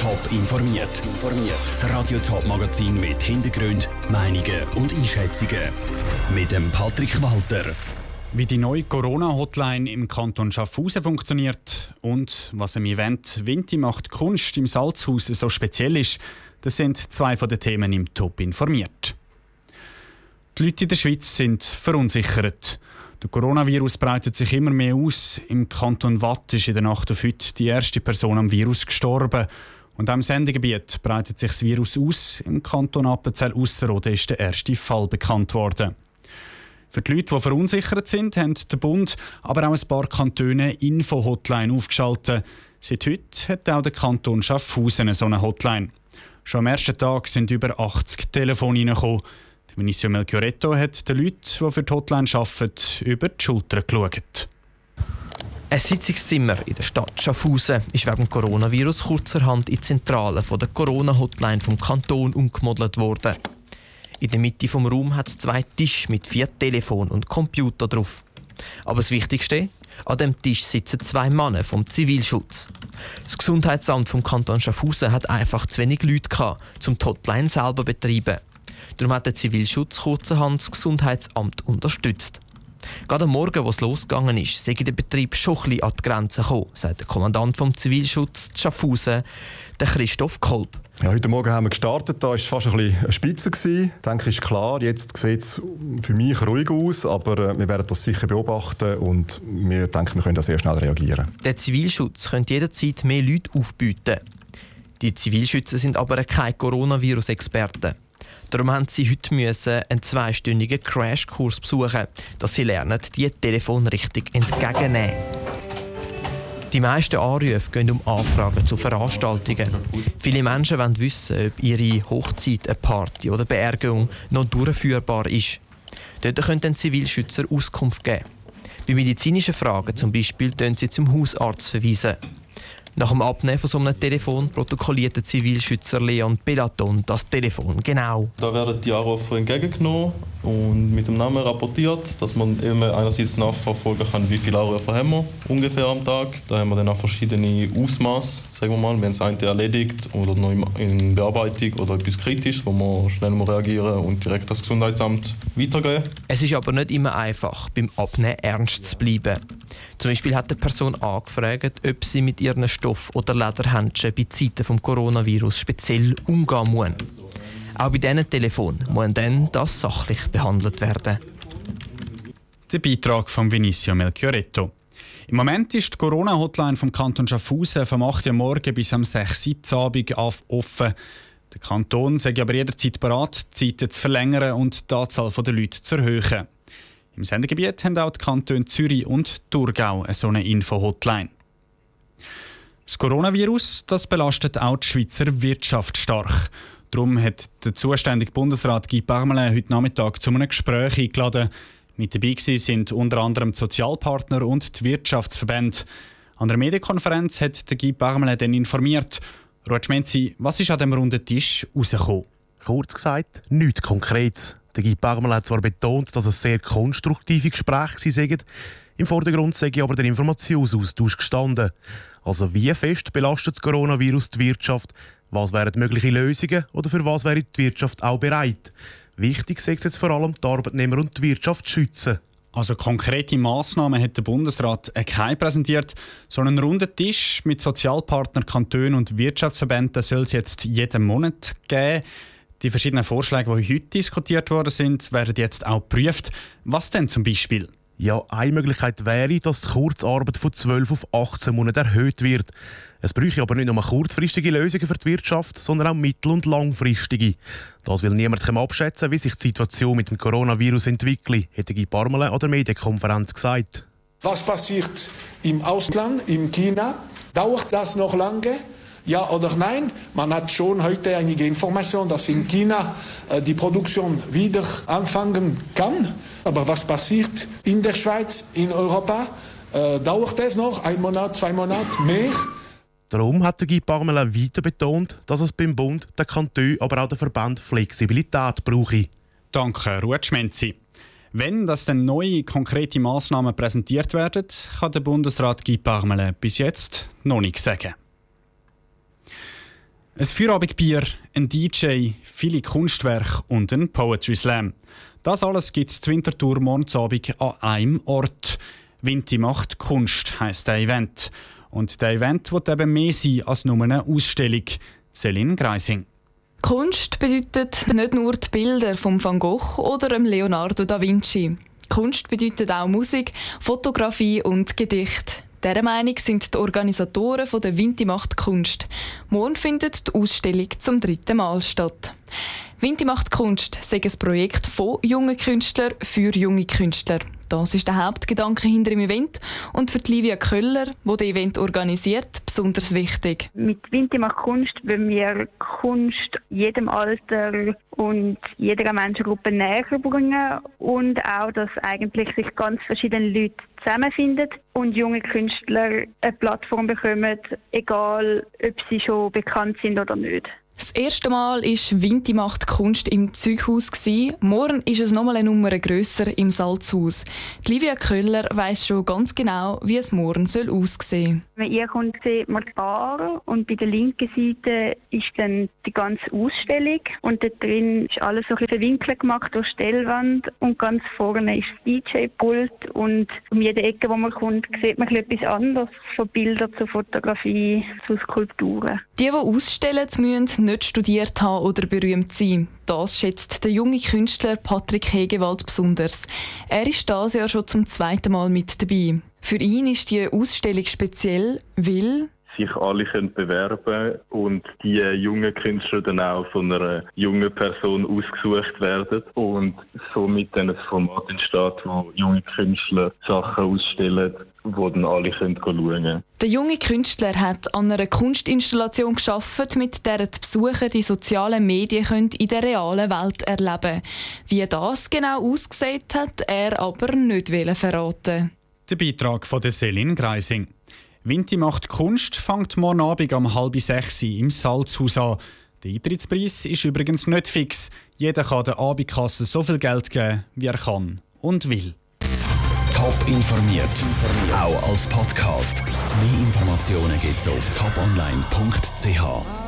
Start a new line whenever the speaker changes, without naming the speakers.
Top informiert. Das Radio Top Magazin mit Hintergrund, Meinungen und Einschätzungen mit dem Patrick Walter.
Wie die neue Corona-Hotline im Kanton Schaffhausen funktioniert und was im Event Winti macht Kunst im Salzhaus so speziell ist, das sind zwei von den Themen im Top informiert. Die Leute in der Schweiz sind verunsichert. Der Coronavirus breitet sich immer mehr aus. Im Kanton Watt ist in der Nacht auf heute die erste Person am Virus gestorben. Und am Sendegebiet breitet sich das Virus aus. Im Kanton Appenzell-Ausserrhoden ist der erste Fall bekannt worden. Für die Leute, die verunsichert sind, haben der Bund, aber auch ein paar Kantone Info-Hotline aufgeschaltet. Seit heute hat auch der Kanton Schaffhausen so eine Hotline. Schon am ersten Tag sind über 80 Telefone reingekommen. Vinicio Melchioretto hat den Leuten, die für die Hotline arbeiten, über die Schulter geschaut.
Ein Sitzungszimmer in der Stadt Schaffhausen ist wegen Coronavirus kurzerhand in die Zentrale der Corona-Hotline vom Kanton umgemodelt worden. In der Mitte vom Raum hat es zwei Tische mit vier Telefonen und Computer drauf. Aber das Wichtigste, an dem Tisch sitzen zwei Männer vom Zivilschutz. Das Gesundheitsamt vom Kanton Schaffhausen hat einfach zu wenig Leute gehabt, um die Hotline selber zu betreiben. Darum hat der Zivilschutz kurzerhand das Gesundheitsamt unterstützt. Gerade am Morgen, als es losgegangen ist, sei der Betrieb schon ein bisschen an die Grenze gekommen, sagt der Kommandant vom Zivilschutz Schaffhausen, der Christoph Kolb.
Ja, heute Morgen haben wir gestartet, da war fast ein bisschen eine Spitze. Gewesen. Ich denke, ist klar, jetzt sieht es für mich ruhig aus, aber äh, wir werden das sicher beobachten und wir denken, wir können da sehr schnell reagieren.
Der Zivilschutz könnte jederzeit mehr Leute aufbieten. Die Zivilschützer sind aber keine Coronavirus-Experten. Darum haben sie heute müssen einen zweistündigen Crashkurs besuchen, dass sie lernen, die Telefon richtig entgegennehmen. Die meisten Anrufe gehen um Anfragen zu Veranstaltungen. Viele Menschen wollen wissen, ob ihre Hochzeit, eine Party oder Beerdigung noch durchführbar ist. Dort können Zivilschützer Auskunft geben. Bei medizinischen Fragen zum Beispiel sie zum Hausarzt verweisen. Nach dem Abnehmen von so einem Telefon protokolliert der Zivilschützer Leon Pelaton das Telefon genau.
Da werden die Anrufe entgegengenommen und mit dem Namen rapportiert, dass man eben einerseits nachverfolgen kann, wie viele Anrufe haben wir ungefähr am Tag. Da haben wir dann auch verschiedene Ausmaße, sagen wir mal, wenn es eine erledigt oder noch in Bearbeitung oder etwas kritisch, wo man schnell reagieren und direkt das Gesundheitsamt weitergeben.
Es ist aber nicht immer einfach, beim Abnehmen ernst zu bleiben. Zum Beispiel hat die Person angefragt, ob sie mit ihren Stoff- oder Lederhändchen bei Zeiten des Coronavirus speziell umgehen muss. Auch bei diesen Telefonen muss dann das sachlich behandelt werden.
Der Beitrag von Vinicio Melchioretto. Im Moment ist die Corona-Hotline vom Kanton Schaffhausen vom 8. Uhr morgen bis am 6. Uhr Abend offen. Der Kanton sei aber jederzeit bereit, die Zeiten zu verlängern und die Anzahl der Leute zu erhöhen. Im Sendegebiet haben auch die Kantone Zürich und Thurgau eine solche Info-Hotline. Das Coronavirus das belastet auch die Schweizer Wirtschaft stark. Darum hat der zuständige Bundesrat Guy Parmelin heute Nachmittag zu einem Gespräch eingeladen. Mit dabei sind unter anderem die Sozialpartner und die Wirtschaftsverbände. An der Medienkonferenz hat der Guy Parmelin dann informiert. Rutschmenzi, was ist an dem runden Tisch rausgekommen?
Kurz gesagt, nichts Konkretes. Der Guy Parmelin hat zwar betont, dass es sehr konstruktive Gespräche seien, im Vordergrund sei aber der Informationsaustausch gestanden. Also wie fest belastet das Coronavirus die Wirtschaft? Was wären mögliche Lösungen oder für was wäre die Wirtschaft auch bereit? Wichtig sei es jetzt vor allem, die Arbeitnehmer und die Wirtschaft zu schützen.
Also konkrete Massnahmen hat der Bundesrat keine präsentiert, sondern einen runden Tisch mit Sozialpartnern, Kantonen und Wirtschaftsverbänden soll es jetzt jeden Monat geben. Die verschiedenen Vorschläge, die heute diskutiert worden sind, werden jetzt auch geprüft. Was denn zum Beispiel?
Ja, eine Möglichkeit wäre, dass die Kurzarbeit von 12 auf 18 Monate erhöht wird. Es bräuchte aber nicht nur kurzfristige Lösungen für die Wirtschaft, sondern auch mittel- und langfristige. Das will niemand abschätzen, wie sich die Situation mit dem Coronavirus entwickelt, hätte Guy Parmelin an der Medienkonferenz gesagt.
Was passiert im Ausland, in China? Dauert das noch lange? Ja oder nein? Man hat schon heute einige Informationen, dass in China äh, die Produktion wieder anfangen kann. Aber was passiert in der Schweiz, in Europa? Äh, dauert es noch ein Monat, zwei Monate, mehr?
Darum hat der Guy Parmelin weiter betont, dass es beim Bund, der Kanton, aber auch der Verband Flexibilität brauche.
Danke, Rutschmenzi. Wenn das dann neue konkrete Massnahmen präsentiert werden, kann der Bundesrat Guy Parmelin bis jetzt noch nichts sagen. Ein Feierabendbier, ein DJ, viele Kunstwerke und ein Poetry Slam. Das alles gibt es Winterthur morgens an einem Ort. Vinti macht Kunst heisst der Event. Und der Event wird eben mehr sein als nur eine Ausstellung. Celine Greising.
Kunst bedeutet nicht nur die Bilder von Van Gogh oder Leonardo da Vinci. Kunst bedeutet auch Musik, Fotografie und Gedicht. Dieser Meinung sind die Organisatoren von der Vinti macht Kunst. Morgen findet die Ausstellung zum dritten Mal statt. Vinti macht Kunst sei ein Projekt von jungen Künstlern für junge Künstler. Das ist der Hauptgedanke hinter dem Event und für Livia Köller, die das Event organisiert, besonders wichtig.
Mit Vinti macht Kunst wollen wir Kunst jedem Alter und jeder Menschengruppe näher bringen und auch, dass eigentlich sich ganz verschiedene Leute zusammenfinden und junge Künstler eine Plattform bekommen, egal ob sie schon bekannt sind oder nicht.
Das erste Mal war Vinti macht Kunst im Zeughaus. Morgen ist es nochmal eine Nummer grösser im Salzhaus. Die Livia Köller weiss schon ganz genau, wie es morgen soll aussehen
soll. Wenn ihr kommt, sieht man die Bar und bei der linken Seite ist dann die ganze Ausstellung und dort drin ist alles so ein bisschen verwinkelt gemacht durch Stellwand und ganz vorne ist das DJ-Pult und um jede Ecke, wo man kommt, sieht man etwas anderes, von Bildern zu Fotografie zu Skulpturen.
Die, die ausstellen, müssen nicht studiert haben oder berühmt sein. Das schätzt der junge Künstler Patrick Hegewald besonders. Er ist dieses Jahr schon zum zweiten Mal mit dabei. Für ihn ist die Ausstellung speziell, weil
sich alle können bewerben und die jungen Künstler dann auch von einer jungen Person ausgesucht werden und somit dann ein Format entsteht, wo junge Künstler Sachen ausstellen, wo dann alle können schauen können.
Der junge Künstler hat an einer Kunstinstallation geschaffen, mit der die Besucher die sozialen Medien können in der realen Welt erleben können. Wie das genau ausgesehen hat, er aber nicht verraten.
Der Beitrag von der Selin Greising. Vinti macht Kunst fängt morgen Abend um halb sechs im Salzhaus an. Der Eintrittspreis ist übrigens nicht fix. Jeder kann der Abendkasse so viel Geld geben, wie er kann und will.
Top informiert, auch als Podcast. Mehr Informationen gibt es auf toponline.ch.